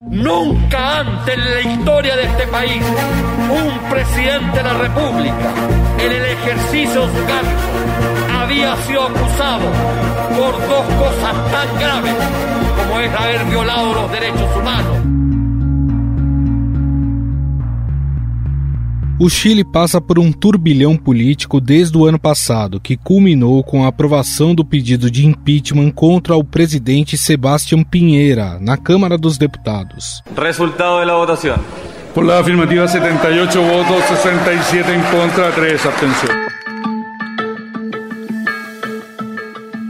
Nunca antes en la historia de este país un presidente de la República en el ejercicio de su cargo había sido acusado por dos cosas tan graves como es haber violado los derechos humanos O Chile passa por um turbilhão político desde o ano passado, que culminou com a aprovação do pedido de impeachment contra o presidente Sebastián Pinheira na Câmara dos Deputados. Resultado da votação. Por la afirmativa 78 votos, 67 em contra, 3 abstenções.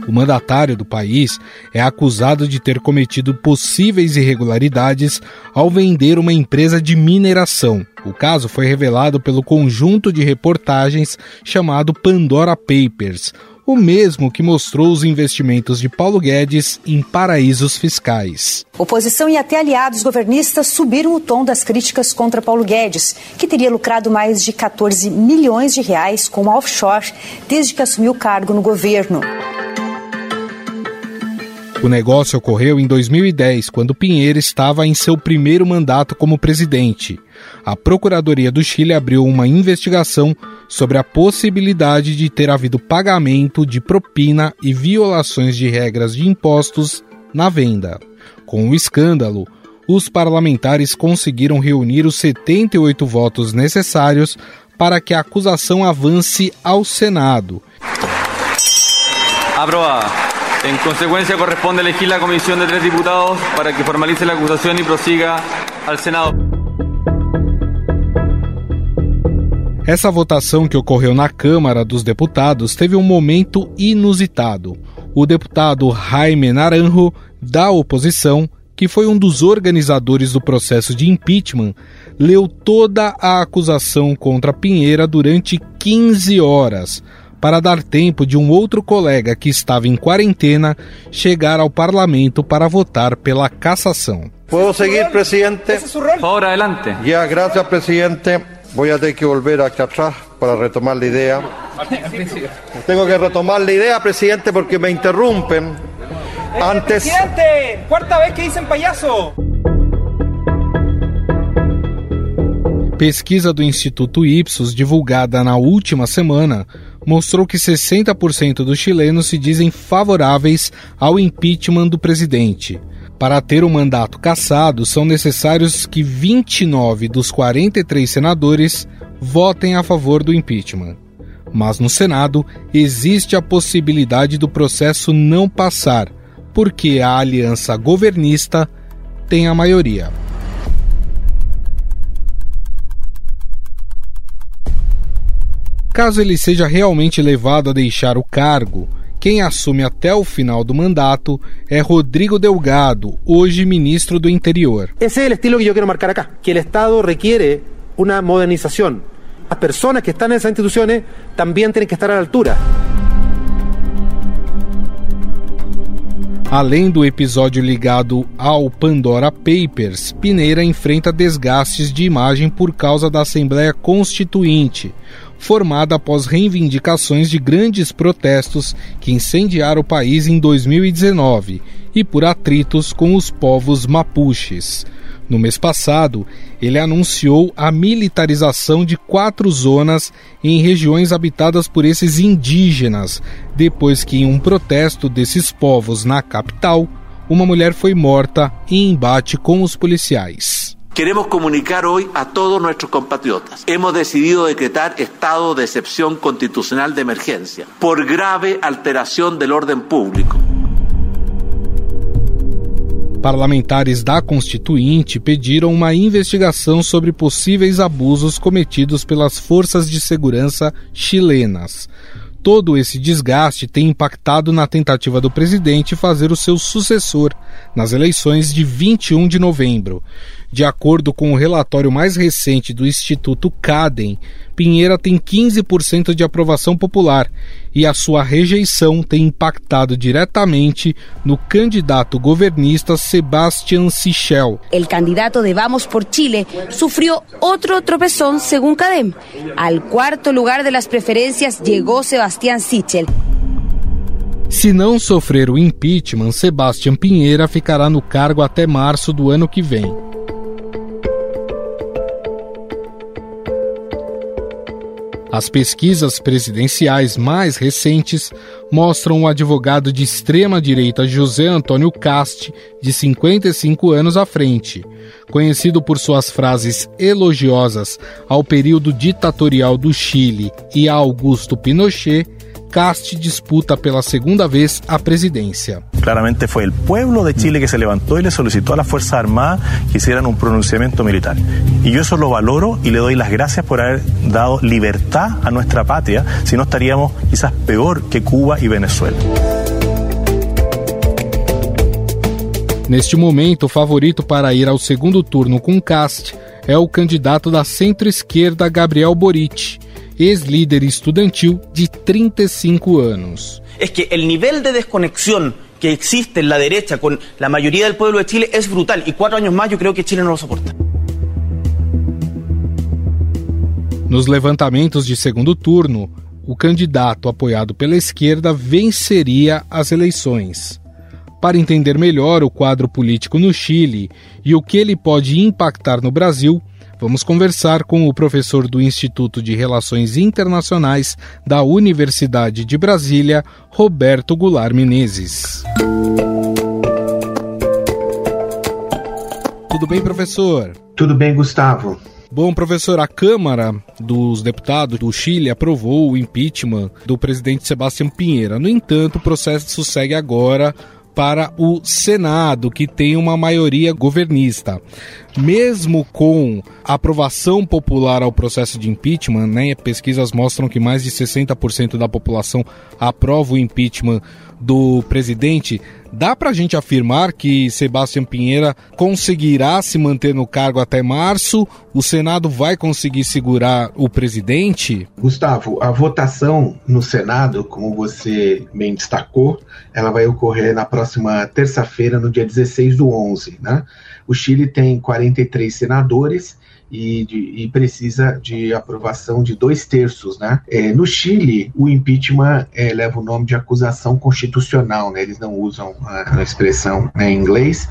O mandatário do país é acusado de ter cometido possíveis irregularidades ao vender uma empresa de mineração. O caso foi revelado pelo conjunto de reportagens chamado Pandora Papers, o mesmo que mostrou os investimentos de Paulo Guedes em paraísos fiscais. Oposição e até aliados governistas subiram o tom das críticas contra Paulo Guedes, que teria lucrado mais de 14 milhões de reais com offshore desde que assumiu o cargo no governo. O negócio ocorreu em 2010, quando Pinheiro estava em seu primeiro mandato como presidente. A Procuradoria do Chile abriu uma investigação sobre a possibilidade de ter havido pagamento de propina e violações de regras de impostos na venda. Com o escândalo, os parlamentares conseguiram reunir os 78 votos necessários para que a acusação avance ao Senado. Aprovada. En consecuencia, corresponde elegir la comisión de tres diputados para que formalice la acusación y prosiga al Senado. Essa votação que ocorreu na Câmara dos Deputados teve um momento inusitado. O deputado Jaime Naranjo, da oposição, que foi um dos organizadores do processo de impeachment, leu toda a acusação contra Pinheira durante 15 horas, para dar tempo de um outro colega que estava em quarentena chegar ao parlamento para votar pela cassação. Posso seguir, presidente? Por adelante. Já, graças, presidente. Vou ter que volver aqui atrás para retomar a ideia. Tenho que retomar a ideia, presidente, porque me interrompem. Antes... Presidente, quarta vez que dizem payaso. Pesquisa do Instituto Ipsos, divulgada na última semana, mostrou que 60% dos chilenos se dizem favoráveis ao impeachment do presidente. Para ter o mandato cassado, são necessários que 29 dos 43 senadores votem a favor do impeachment. Mas no Senado existe a possibilidade do processo não passar, porque a aliança governista tem a maioria. Caso ele seja realmente levado a deixar o cargo, quem assume até o final do mandato é Rodrigo Delgado, hoje ministro do Interior. Esse é o estilo que eu quero marcar acá, que o Estado requiere uma modernização. As pessoas que estão nessas instituições também têm que estar à altura. Além do episódio ligado ao Pandora Papers, Pineira enfrenta desgastes de imagem por causa da Assembleia Constituinte, formada após reivindicações de grandes protestos que incendiaram o país em 2019 e por atritos com os povos mapuches. No mês passado, ele anunciou a militarização de quatro zonas em regiões habitadas por esses indígenas, depois que, em um protesto desses povos na capital, uma mulher foi morta em embate com os policiais. Queremos comunicar hoy a todos nuestros compatriotas. Hemos decidido decretar estado de excepción constitucional de emergencia por grave alteración del orden público. Parlamentares da Constituinte pediram uma investigação sobre possíveis abusos cometidos pelas forças de segurança chilenas. Todo esse desgaste tem impactado na tentativa do presidente fazer o seu sucessor nas eleições de 21 de novembro. De acordo com o relatório mais recente do Instituto Cadem, Pinheira tem 15% de aprovação popular e a sua rejeição tem impactado diretamente no candidato governista Sebastián Sichel. O candidato de Vamos por Chile sofreu outro tropeção, segundo Cadem. Al quarto lugar de las preferencias chegou Sebastián Sichel. Se não sofrer o impeachment, Sebastião Pinheira ficará no cargo até março do ano que vem. As pesquisas presidenciais mais recentes mostram o advogado de extrema-direita José Antônio Cast, de 55 anos à frente. Conhecido por suas frases elogiosas ao período ditatorial do Chile e a Augusto Pinochet, Cast disputa pela segunda vez a presidencia. Claramente fue el pueblo de Chile que se levantó y le solicitó a las Fuerzas Armadas que hicieran un pronunciamiento militar. Y yo eso lo valoro y le doy las gracias por haber dado libertad a nuestra patria, si no estaríamos quizás peor que Cuba y Venezuela. Neste momento, o favorito para ir ao segundo turno com Cast é o candidato da centro-esquerda Gabriel Boric ex-líder estudiantil de 35 años. Es que el nivel de desconexión que existe en la derecha con la mayoría del pueblo de Chile es brutal y cuatro años más yo creo que Chile no lo soporta. Nos levantamentos de segundo turno, o candidato apoiado pela esquerda venceria as eleições. Para entender melhor o quadro político no Chile e o que ele pode impactar no Brasil, Vamos conversar com o professor do Instituto de Relações Internacionais da Universidade de Brasília, Roberto Goulart Menezes. Tudo bem, professor? Tudo bem, Gustavo. Bom, professor, a Câmara dos Deputados do Chile aprovou o impeachment do presidente Sebastião Pinheira. No entanto, o processo segue agora para o Senado, que tem uma maioria governista. Mesmo com aprovação popular ao processo de impeachment, né, pesquisas mostram que mais de 60% da população aprova o impeachment do presidente, dá para a gente afirmar que Sebastião Pinheira conseguirá se manter no cargo até março? O Senado vai conseguir segurar o presidente? Gustavo, a votação no Senado, como você bem destacou, ela vai ocorrer na próxima terça-feira, no dia 16 do 11, né? O Chile tem 43 senadores e, de, e, precisa de aprovação de dois terços, né? É, no Chile, o impeachment é, leva o nome de acusação constitucional, né? Eles não usam a, a expressão né, em inglês.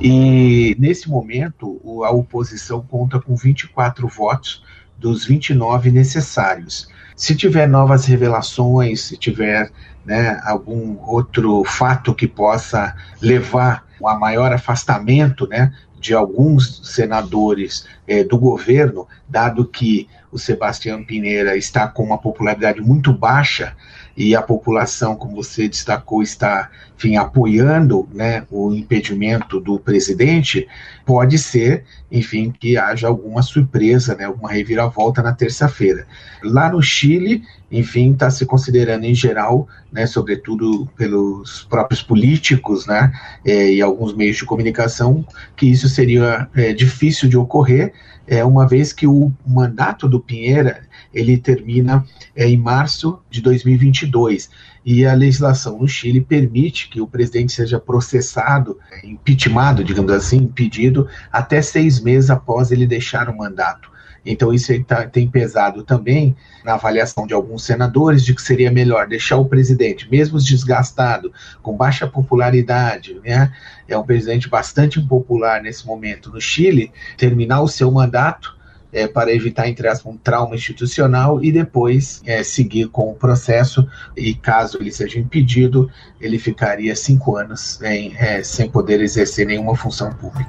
E nesse momento, a oposição conta com 24 votos dos 29 necessários. Se tiver novas revelações, se tiver né, algum outro fato que possa levar a maior afastamento né, de alguns senadores é, do governo, dado que o Sebastião Pineira está com uma popularidade muito baixa e a população, como você destacou, está enfim, apoiando né, o impedimento do presidente, pode ser, enfim, que haja alguma surpresa, né, alguma reviravolta na terça-feira. Lá no Chile, enfim, está se considerando em geral, né, sobretudo pelos próprios políticos, né, é, e alguns meios de comunicação, que isso seria é, difícil de ocorrer, é, uma vez que o mandato do Pinheira ele termina é, em março de 2022 e a legislação no Chile permite que o presidente seja processado, impeachmentado, digamos assim, impedido até seis meses após ele deixar o mandato. Então, isso tá, tem pesado também na avaliação de alguns senadores de que seria melhor deixar o presidente, mesmo desgastado, com baixa popularidade, né? É um presidente bastante impopular nesse momento no Chile, terminar o seu mandato é, para evitar, entre aspas, um trauma institucional e depois é, seguir com o processo. E caso ele seja impedido, ele ficaria cinco anos em, é, sem poder exercer nenhuma função pública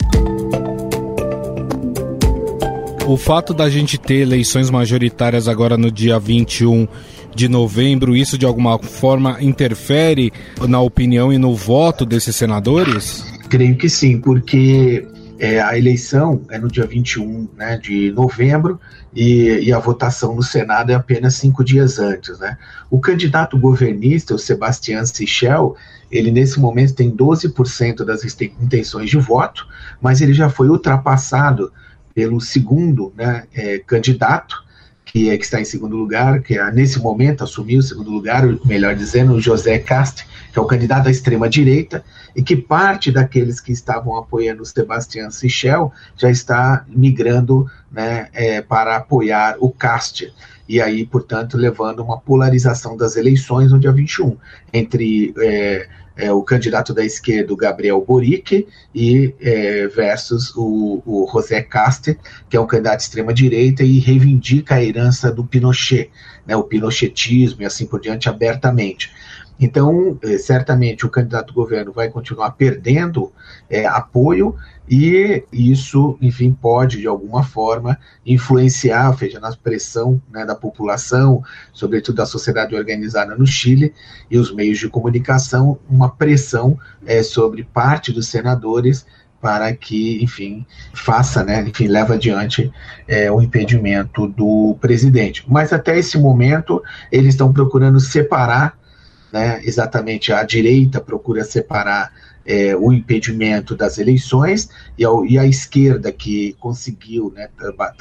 o fato da gente ter eleições majoritárias agora no dia 21 de novembro, isso de alguma forma interfere na opinião e no voto desses senadores? Creio que sim, porque é, a eleição é no dia 21 né, de novembro e, e, a votação no Senado é apenas cinco dias antes. Né? O candidato governista, o Sebastião Sichel, ele nesse momento tem 12% das intenções de voto, mas ele já foi ultrapassado pelo segundo né, é, candidato, que, é, que está em segundo lugar, que é, nesse momento assumiu o segundo lugar, melhor dizendo, José Cast, que é o candidato à extrema-direita, e que parte daqueles que estavam apoiando o Sebastião Sichel já está migrando né, é, para apoiar o Cast e aí, portanto, levando uma polarização das eleições no dia 21, entre é, é, o candidato da esquerda, o Gabriel Boric, e é, versus o, o José Caste, que é um candidato de extrema-direita e reivindica a herança do Pinochet, né, o pinochetismo e assim por diante, abertamente. Então, é, certamente o candidato do governo vai continuar perdendo é, apoio e isso, enfim, pode de alguma forma influenciar, ou seja, na pressão né, da população, sobretudo da sociedade organizada no Chile e os meios de comunicação, uma pressão é, sobre parte dos senadores para que, enfim, faça, né, enfim, leve adiante é, o impedimento do presidente. Mas até esse momento eles estão procurando separar, né, exatamente a direita procura separar é, o impedimento das eleições e a, e a esquerda que conseguiu, né,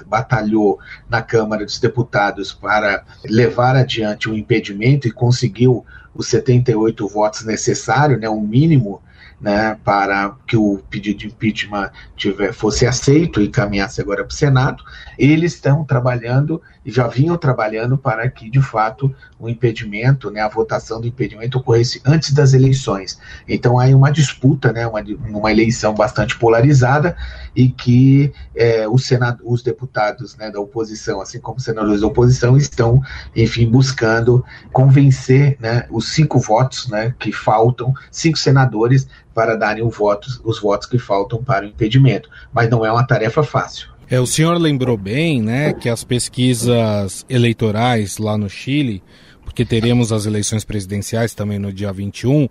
batalhou na Câmara dos Deputados para levar adiante o impedimento e conseguiu os 78 votos necessários, né, o mínimo né, para que o pedido de impeachment tiver, fosse aceito e caminhasse agora para o Senado, eles estão trabalhando e já vinham trabalhando para que, de fato, o impedimento, né, a votação do impedimento ocorresse antes das eleições. Então, há uma disputa, né, uma, uma eleição bastante polarizada e que é, os, senado, os deputados né, da oposição, assim como os senadores da oposição, estão, enfim, buscando convencer né, os cinco votos né, que faltam, cinco senadores, para darem o votos, os votos que faltam para o impedimento. Mas não é uma tarefa fácil. É, o senhor lembrou bem, né, que as pesquisas eleitorais lá no Chile, porque teremos as eleições presidenciais também no dia 21,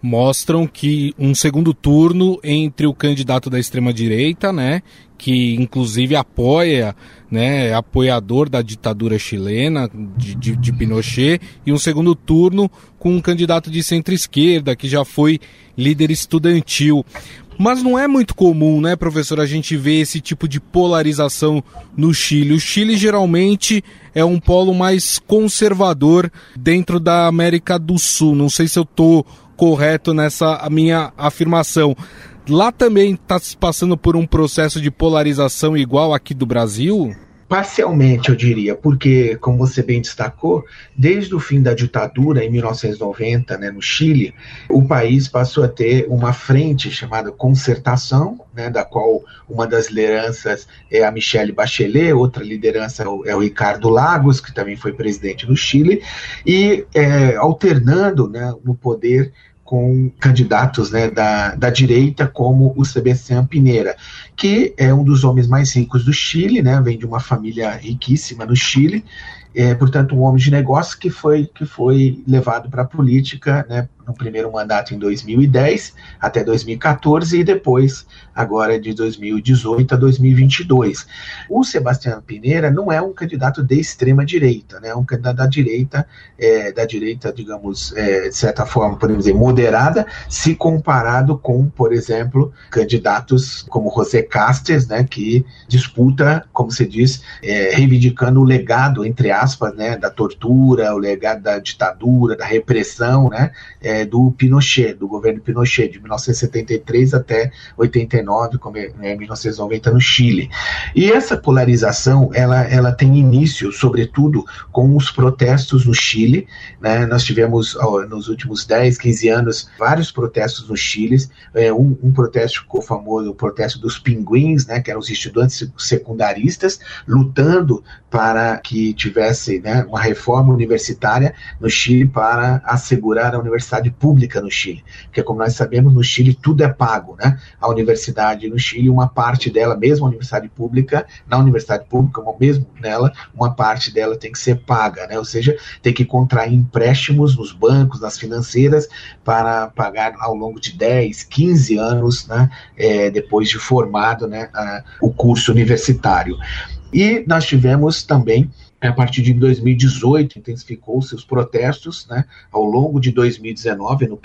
mostram que um segundo turno entre o candidato da extrema direita, né, que inclusive apoia, né, é apoiador da ditadura chilena de, de, de Pinochet, e um segundo turno com um candidato de centro-esquerda que já foi líder estudantil. Mas não é muito comum, né, professor, a gente ver esse tipo de polarização no Chile. O Chile geralmente é um polo mais conservador dentro da América do Sul. Não sei se eu estou correto nessa minha afirmação. Lá também está se passando por um processo de polarização igual aqui do Brasil? Parcialmente, eu diria, porque, como você bem destacou, desde o fim da ditadura, em 1990, né, no Chile, o país passou a ter uma frente chamada Concertação, né, da qual uma das lideranças é a Michelle Bachelet, outra liderança é o Ricardo Lagos, que também foi presidente do Chile, e é, alternando né, no poder com candidatos né, da, da direita, como o Sebastián Pineira, que é um dos homens mais ricos do Chile, né, vem de uma família riquíssima no Chile, é, portanto, um homem de negócio que foi, que foi levado para a política né, no primeiro mandato em 2010 até 2014 e depois agora de 2018 a 2022. O Sebastião Pineira não é um candidato de extrema direita, né? É um candidato da direita, é, da direita, digamos, é, de certa forma, podemos dizer, moderada, se comparado com, por exemplo, candidatos como José Castes, né, que disputa, como se diz, é, reivindicando o legado, entre aspas, né, da tortura, o legado da ditadura, da repressão, né, é, é, do Pinochet, do governo Pinochet, de 1973 até 89, como é, né, 1990 no Chile. E essa polarização, ela, ela tem início, sobretudo, com os protestos no Chile. Né? Nós tivemos, ó, nos últimos 10, 15 anos, vários protestos no Chile. É, um, um protesto ficou famoso, o protesto dos pinguins, né, que eram os estudantes secundaristas, lutando para que tivesse né, uma reforma universitária no Chile para assegurar a universidade universidade pública no Chile, porque como nós sabemos, no Chile tudo é pago, né? A universidade no Chile, uma parte dela, mesmo a universidade pública, na universidade pública, mesmo nela, uma parte dela tem que ser paga, né? Ou seja, tem que contrair empréstimos nos bancos, nas financeiras, para pagar ao longo de 10, 15 anos, né? É, depois de formado, né? A, o curso universitário. E nós tivemos também a partir de 2018 intensificou seus protestos, né, ao longo de 2019, no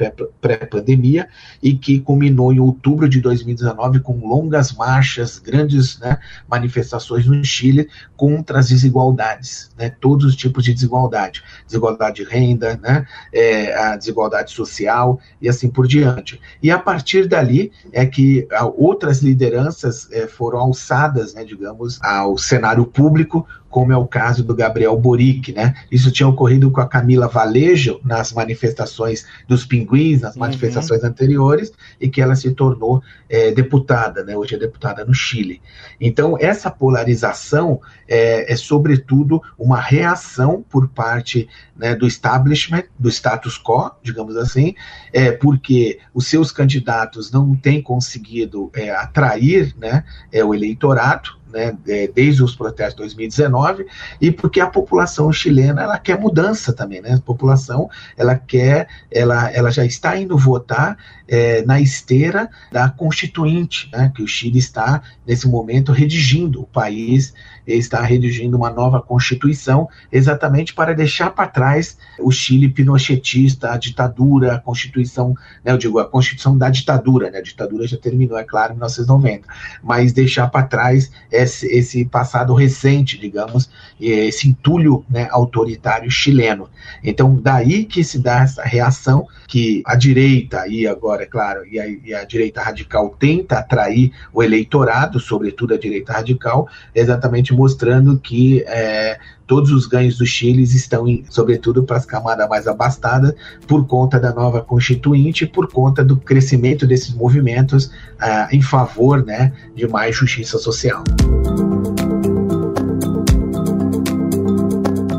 pré-pandemia, e que culminou em outubro de 2019 com longas marchas, grandes né, manifestações no Chile contra as desigualdades, né, todos os tipos de desigualdade, desigualdade de renda, né, é, a desigualdade social e assim por diante. E a partir dali é que outras lideranças é, foram alçadas, né, digamos, ao cenário público como é o caso do Gabriel Boric, né? Isso tinha ocorrido com a Camila Valejo nas manifestações dos pinguins, nas uhum. manifestações anteriores, e que ela se tornou é, deputada, né? Hoje é deputada no Chile. Então, essa polarização é, é sobretudo, uma reação por parte né, do establishment, do status quo, digamos assim, é, porque os seus candidatos não têm conseguido é, atrair né, é, o eleitorado, né, é, desde os protestos de 2019, e porque a população chilena ela quer mudança também, né? A população ela quer, ela, ela já está indo votar é, na esteira da Constituinte, né, que o Chile está, nesse momento, redigindo. O país está redigindo uma nova Constituição, exatamente para deixar para trás o Chile pinochetista, a ditadura, a Constituição, né, eu digo, a Constituição da ditadura, né, a ditadura já terminou, é claro, em 1990, mas deixar para trás esse, esse passado recente, digamos, esse entulho né, autoritário chileno. Então, daí que se dá essa reação que a direita, e agora, é claro, e a, e a direita radical tenta atrair o eleitorado, sobretudo a direita radical, exatamente mostrando que é, todos os ganhos do Chile estão, em, sobretudo, para as camadas mais abastadas, por conta da nova Constituinte, por conta do crescimento desses movimentos uh, em favor né, de mais justiça social.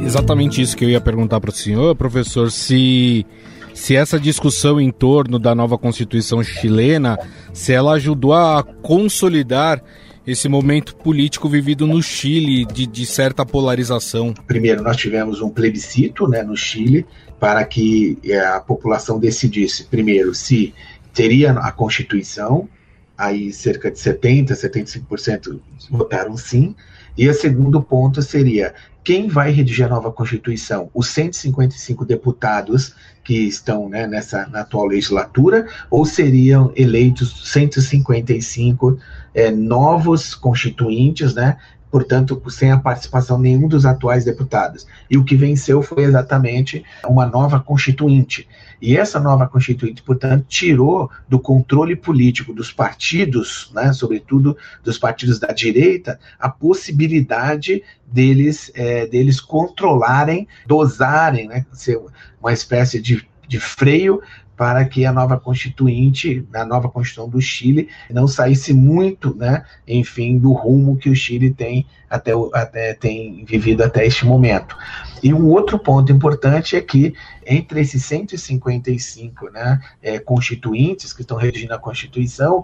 Exatamente isso que eu ia perguntar para o senhor, professor, se se essa discussão em torno da nova Constituição chilena, se ela ajudou a consolidar esse momento político vivido no Chile de, de, certa polarização? Primeiro, nós tivemos um plebiscito né, no Chile para que é, a população decidisse, primeiro, se teria a Constituição, aí cerca de 70%, 75% votaram sim, e o segundo ponto seria quem vai redigir a nova Constituição? Os 155 deputados que estão né, nessa na atual legislatura, ou seriam eleitos 155 é, novos constituintes, né, portanto, sem a participação nenhum dos atuais deputados. E o que venceu foi exatamente uma nova constituinte. E essa nova constituinte, portanto, tirou do controle político dos partidos, né, sobretudo dos partidos da direita, a possibilidade deles, é, deles controlarem, dosarem, né, ser uma espécie de, de freio para que a nova constituinte, a nova constituição do Chile, não saísse muito, né, enfim, do rumo que o Chile tem até, até tem vivido até este momento. E um outro ponto importante é que entre esses 155 né, é, constituintes que estão redigindo a Constituição,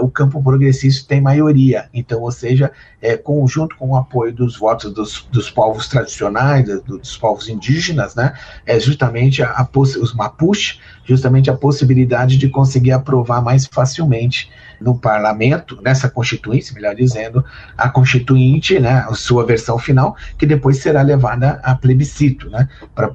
o campo progressista tem maioria. Então, ou seja, é, conjunto com o apoio dos votos dos, dos povos tradicionais, dos, dos povos indígenas, né, é justamente a, a os Mapuche, justamente a possibilidade de conseguir aprovar mais facilmente no parlamento, nessa constituinte, melhor dizendo, a constituinte, né, a sua versão final, que depois será levada a plebiscito, né, para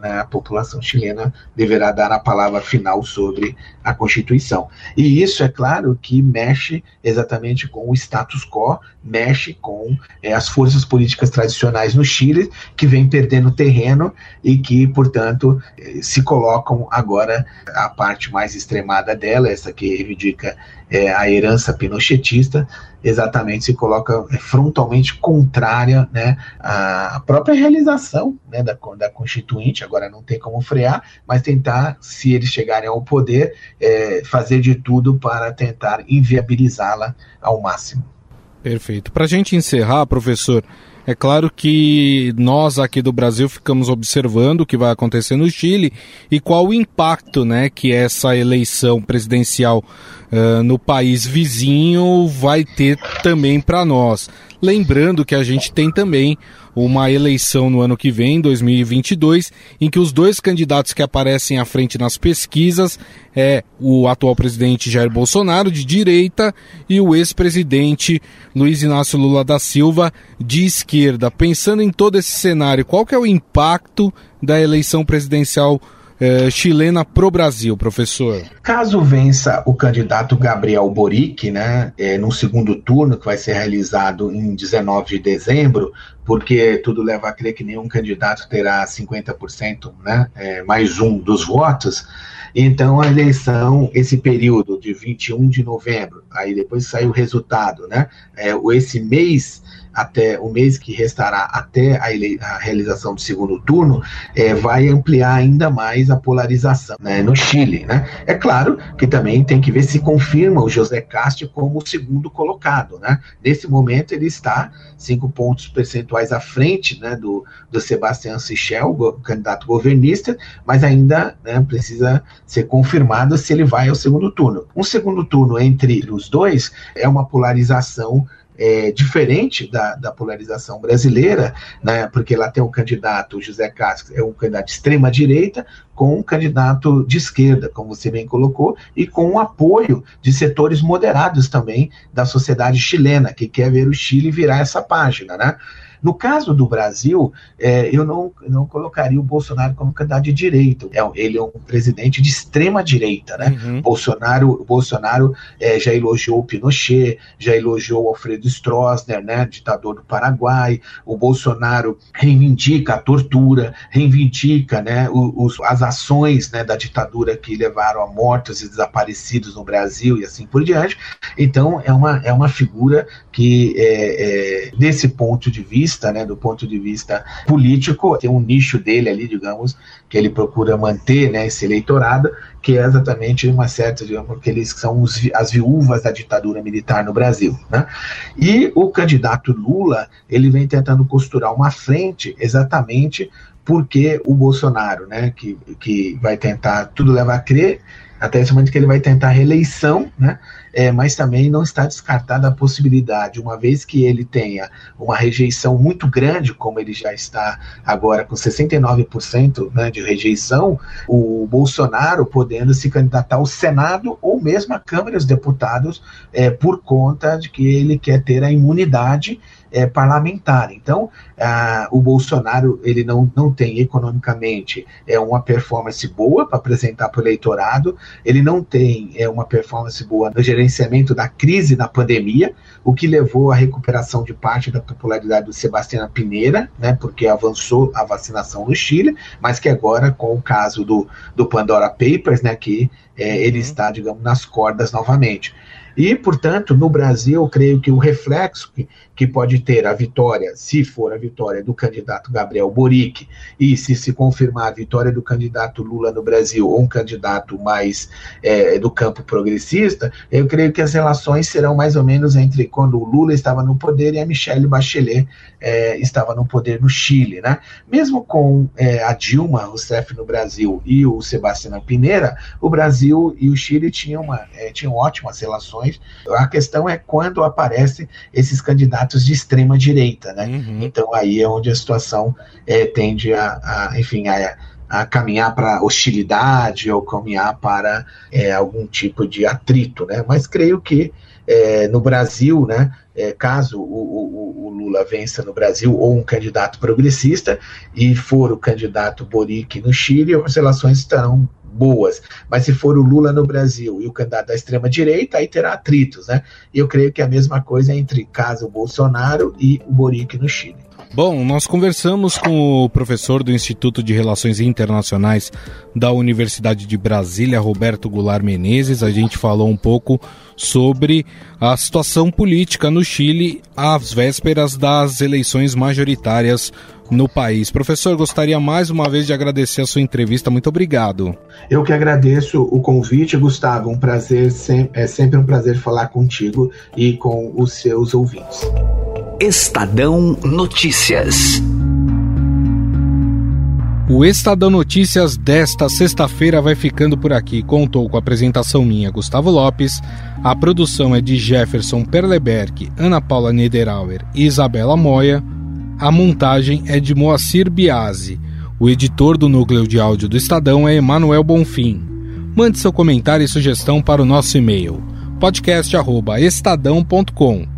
né, a população chilena deverá dar a palavra final sobre a Constituição. E isso, é claro, que mexe exatamente com o status quo, mexe com é, as forças políticas tradicionais no Chile, que vem perdendo terreno e que, portanto, eh, se colocam agora a parte mais extremada dela, essa que reivindica é, a herança pinochetista, exatamente se coloca é, frontalmente contrária né, à própria realização né, da, da Constituinte, agora não tem como frear, mas tentar, se eles chegarem ao poder, é, fazer de tudo para tentar inviabilizá-la ao máximo. Perfeito. Para a gente encerrar, professor, é claro que nós aqui do Brasil ficamos observando o que vai acontecer no Chile e qual o impacto né, que essa eleição presidencial uh, no país vizinho vai ter também para nós. Lembrando que a gente tem também uma eleição no ano que vem, 2022, em que os dois candidatos que aparecem à frente nas pesquisas é o atual presidente Jair Bolsonaro, de direita, e o ex-presidente Luiz Inácio Lula da Silva, de esquerda. Pensando em todo esse cenário, qual que é o impacto da eleição presidencial eh, chilena pro Brasil, professor? Caso vença o candidato Gabriel Boric, né, é, no segundo turno, que vai ser realizado em 19 de dezembro, porque tudo leva a crer que nenhum candidato terá 50%, né, é, mais um dos votos, então, a eleição, esse período de 21 de novembro, aí depois sai o resultado, né? Esse mês até o mês que restará até a, a realização do segundo turno, é, vai ampliar ainda mais a polarização né, no Chile. Né? É claro que também tem que ver se confirma o José Castro como o segundo colocado. Né? Nesse momento, ele está cinco pontos percentuais à frente né, do, do Sebastião Sichel, o candidato governista, mas ainda né, precisa ser confirmado se ele vai ao segundo turno. Um segundo turno entre os dois é uma polarização é, diferente da, da, polarização brasileira, né, porque lá tem um candidato, José Castro, é um candidato de extrema-direita, com um candidato de esquerda, como você bem colocou, e com o apoio de setores moderados também da sociedade chilena, que quer ver o Chile virar essa página. Né? No caso do Brasil, é, eu não, não colocaria o Bolsonaro como candidato de direita. É, ele é um presidente de extrema direita, né? Uhum. Bolsonaro, Bolsonaro é, já elogiou o Pinochet, já elogiou o Alfredo Stroessner, né? Ditador do Paraguai. O Bolsonaro reivindica a tortura, reivindica, né? Os, as ações, né? Da ditadura que levaram a mortos e desaparecidos no Brasil e assim por diante. Então é uma é uma figura que é, é, desse ponto de vista né, do ponto de vista político, tem um nicho dele ali, digamos, que ele procura manter, né, esse eleitorado, que é exatamente uma certa, digamos, que eles são os, as viúvas da ditadura militar no Brasil, né? E o candidato Lula, ele vem tentando costurar uma frente exatamente porque o Bolsonaro, né, que, que vai tentar, tudo leva a crer, até esse momento que ele vai tentar reeleição, né? É, mas também não está descartada a possibilidade, uma vez que ele tenha uma rejeição muito grande, como ele já está agora com 69% né, de rejeição, o Bolsonaro podendo se candidatar ao Senado ou mesmo à Câmara dos Deputados é, por conta de que ele quer ter a imunidade é, parlamentar. Então, ah, o Bolsonaro ele não, não tem economicamente é uma performance boa para apresentar para o eleitorado, ele não tem é, uma performance boa no gerenciamento da crise da pandemia, o que levou à recuperação de parte da popularidade do Sebastião Pineira, né, porque avançou a vacinação no Chile, mas que agora, com o caso do, do Pandora Papers, né, que é, ele está, digamos, nas cordas novamente. E, portanto, no Brasil, eu creio que o reflexo que, pode ter a vitória, se for a vitória do candidato Gabriel Boric, e se se confirmar a vitória do candidato Lula no Brasil, ou um candidato mais é, do campo progressista, eu creio que as relações serão mais ou menos entre quando o Lula estava no poder e a Michelle Bachelet é, estava no poder no Chile. Né? Mesmo com é, a Dilma Rousseff no Brasil e o Sebastião Pineira, o Brasil e o Chile tinham, uma, é, tinham ótimas relações. A questão é quando aparecem esses candidatos de extrema direita. Né? Uhum. Então aí é onde a situação é, tende a, a enfim, a, a caminhar para hostilidade ou caminhar para é, algum tipo de atrito, né? Mas creio que é, no Brasil, né, é, caso o, o, o, Lula vença no Brasil ou um candidato progressista e for o candidato Boric no Chile, as relações estarão boas. Mas se for o Lula no Brasil e o candidato da extrema direita, aí terá atritos, né? E eu creio que a mesma coisa entre caso Bolsonaro e o Boric no Chile. Bom, nós conversamos com o professor do Instituto de Relações Internacionais da Universidade de Brasília, Roberto Goulart Menezes. A gente falou um pouco sobre a situação política no Chile às vésperas das eleições majoritárias no país. Professor, gostaria mais uma vez de agradecer a sua entrevista. Muito obrigado. Eu que agradeço o convite, Gustavo. Um prazer, é sempre um prazer falar contigo e com os seus ouvintes. Estadão Notícias. O Estadão Notícias desta sexta-feira vai ficando por aqui. Contou com a apresentação minha, Gustavo Lopes. A produção é de Jefferson Perleberg, Ana Paula Niederauer e Isabela Moia. A montagem é de Moacir Biasi. O editor do núcleo de áudio do Estadão é Emanuel Bonfim. Mande seu comentário e sugestão para o nosso e-mail podcast@estadão.com.